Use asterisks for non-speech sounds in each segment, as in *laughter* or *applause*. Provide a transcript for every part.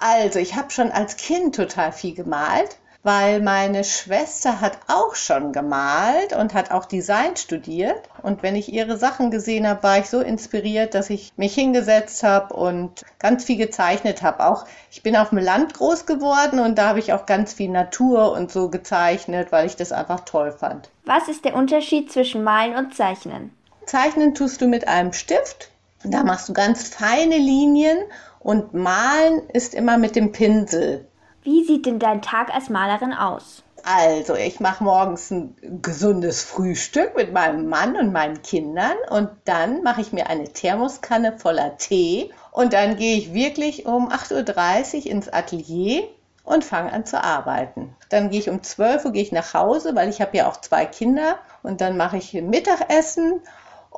Also, ich habe schon als Kind total viel gemalt, weil meine Schwester hat auch schon gemalt und hat auch Design studiert. Und wenn ich ihre Sachen gesehen habe, war ich so inspiriert, dass ich mich hingesetzt habe und ganz viel gezeichnet habe. Auch ich bin auf dem Land groß geworden und da habe ich auch ganz viel Natur und so gezeichnet, weil ich das einfach toll fand. Was ist der Unterschied zwischen Malen und Zeichnen? Zeichnen tust du mit einem Stift. Da machst du ganz feine Linien und malen ist immer mit dem Pinsel. Wie sieht denn dein Tag als Malerin aus? Also, ich mache morgens ein gesundes Frühstück mit meinem Mann und meinen Kindern und dann mache ich mir eine Thermoskanne voller Tee und dann gehe ich wirklich um 8.30 Uhr ins Atelier und fange an zu arbeiten. Dann gehe ich um 12 Uhr gehe ich nach Hause, weil ich habe ja auch zwei Kinder und dann mache ich Mittagessen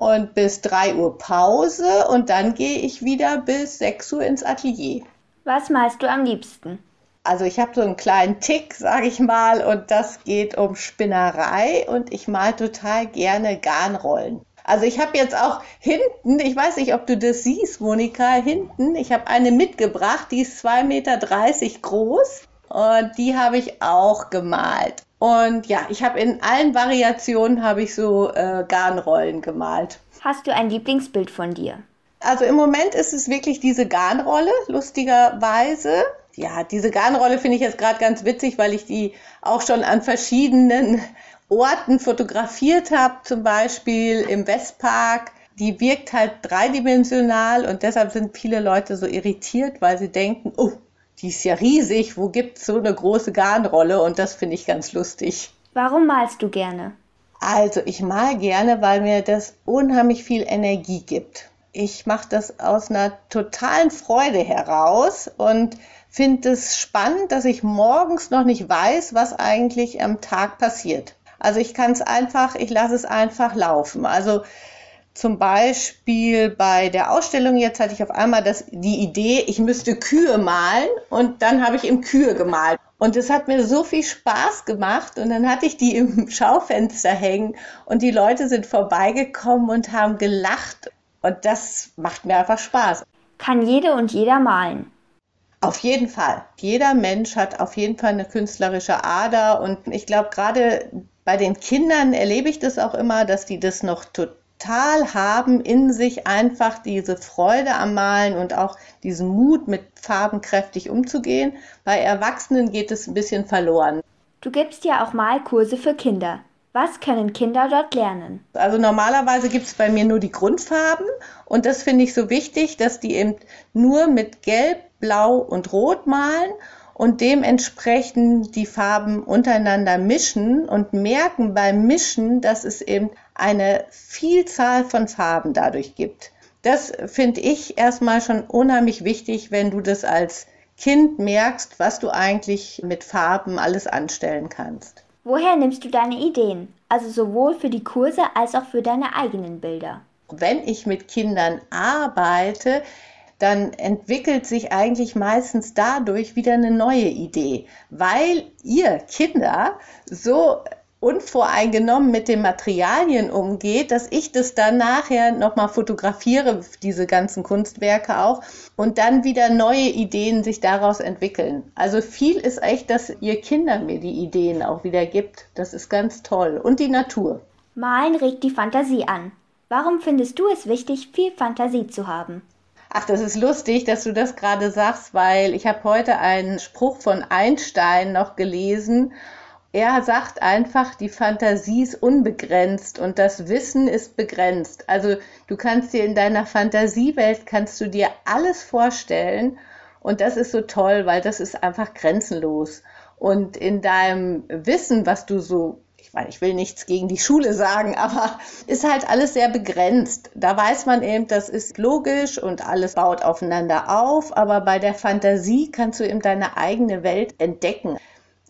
und bis 3 Uhr Pause und dann gehe ich wieder bis 6 Uhr ins Atelier. Was malst du am liebsten? Also ich habe so einen kleinen Tick, sage ich mal, und das geht um Spinnerei und ich mal total gerne Garnrollen. Also ich habe jetzt auch hinten, ich weiß nicht, ob du das siehst, Monika, hinten, ich habe eine mitgebracht, die ist 2,30 Meter groß und die habe ich auch gemalt. Und ja, ich habe in allen Variationen habe ich so äh, Garnrollen gemalt. Hast du ein Lieblingsbild von dir? Also im Moment ist es wirklich diese Garnrolle, lustigerweise. Ja, diese Garnrolle finde ich jetzt gerade ganz witzig, weil ich die auch schon an verschiedenen *laughs* Orten fotografiert habe, zum Beispiel im Westpark. Die wirkt halt dreidimensional und deshalb sind viele Leute so irritiert, weil sie denken, oh, die ist ja riesig, wo gibt's so eine große Garnrolle? Und das finde ich ganz lustig. Warum malst du gerne? Also, ich mal gerne, weil mir das unheimlich viel Energie gibt. Ich mache das aus einer totalen Freude heraus und finde es spannend, dass ich morgens noch nicht weiß, was eigentlich am Tag passiert. Also ich kann es einfach, ich lasse es einfach laufen. Also zum Beispiel bei der Ausstellung jetzt hatte ich auf einmal das, die Idee, ich müsste Kühe malen und dann habe ich im Kühe gemalt. Und es hat mir so viel Spaß gemacht und dann hatte ich die im *laughs* Schaufenster hängen und die Leute sind vorbeigekommen und haben gelacht und das macht mir einfach Spaß. Kann jede und jeder malen? Auf jeden Fall. Jeder Mensch hat auf jeden Fall eine künstlerische Ader und ich glaube gerade bei den Kindern erlebe ich das auch immer, dass die das noch total total haben in sich einfach diese Freude am Malen und auch diesen Mut, mit Farben kräftig umzugehen. Bei Erwachsenen geht es ein bisschen verloren. Du gibst ja auch Malkurse für Kinder. Was können Kinder dort lernen? Also normalerweise gibt es bei mir nur die Grundfarben und das finde ich so wichtig, dass die eben nur mit Gelb, Blau und Rot malen und dementsprechend die Farben untereinander mischen und merken beim Mischen, dass es eben eine Vielzahl von Farben dadurch gibt. Das finde ich erstmal schon unheimlich wichtig, wenn du das als Kind merkst, was du eigentlich mit Farben alles anstellen kannst. Woher nimmst du deine Ideen? Also sowohl für die Kurse als auch für deine eigenen Bilder. Wenn ich mit Kindern arbeite, dann entwickelt sich eigentlich meistens dadurch wieder eine neue Idee, weil ihr Kinder so unvoreingenommen mit den Materialien umgeht, dass ich das dann nachher nochmal fotografiere, diese ganzen Kunstwerke auch, und dann wieder neue Ideen sich daraus entwickeln. Also viel ist echt, dass ihr Kinder mir die Ideen auch wieder gibt. Das ist ganz toll. Und die Natur. Malen regt die Fantasie an. Warum findest du es wichtig, viel Fantasie zu haben? Ach, das ist lustig, dass du das gerade sagst, weil ich habe heute einen Spruch von Einstein noch gelesen. Er sagt einfach, die Fantasie ist unbegrenzt und das Wissen ist begrenzt. Also du kannst dir in deiner Fantasiewelt kannst du dir alles vorstellen und das ist so toll, weil das ist einfach grenzenlos. Und in deinem Wissen, was du so ich meine, ich will nichts gegen die Schule sagen, aber *laughs* ist halt alles sehr begrenzt. Da weiß man eben, das ist logisch und alles baut aufeinander auf, aber bei der Fantasie kannst du eben deine eigene Welt entdecken.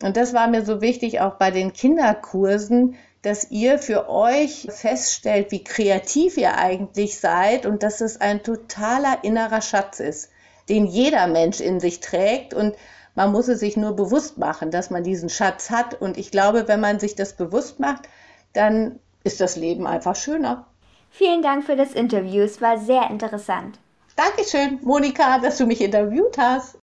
Und das war mir so wichtig auch bei den Kinderkursen, dass ihr für euch feststellt, wie kreativ ihr eigentlich seid und dass es ein totaler innerer Schatz ist, den jeder Mensch in sich trägt und man muss es sich nur bewusst machen, dass man diesen Schatz hat. Und ich glaube, wenn man sich das bewusst macht, dann ist das Leben einfach schöner. Vielen Dank für das Interview. Es war sehr interessant. Dankeschön, Monika, dass du mich interviewt hast.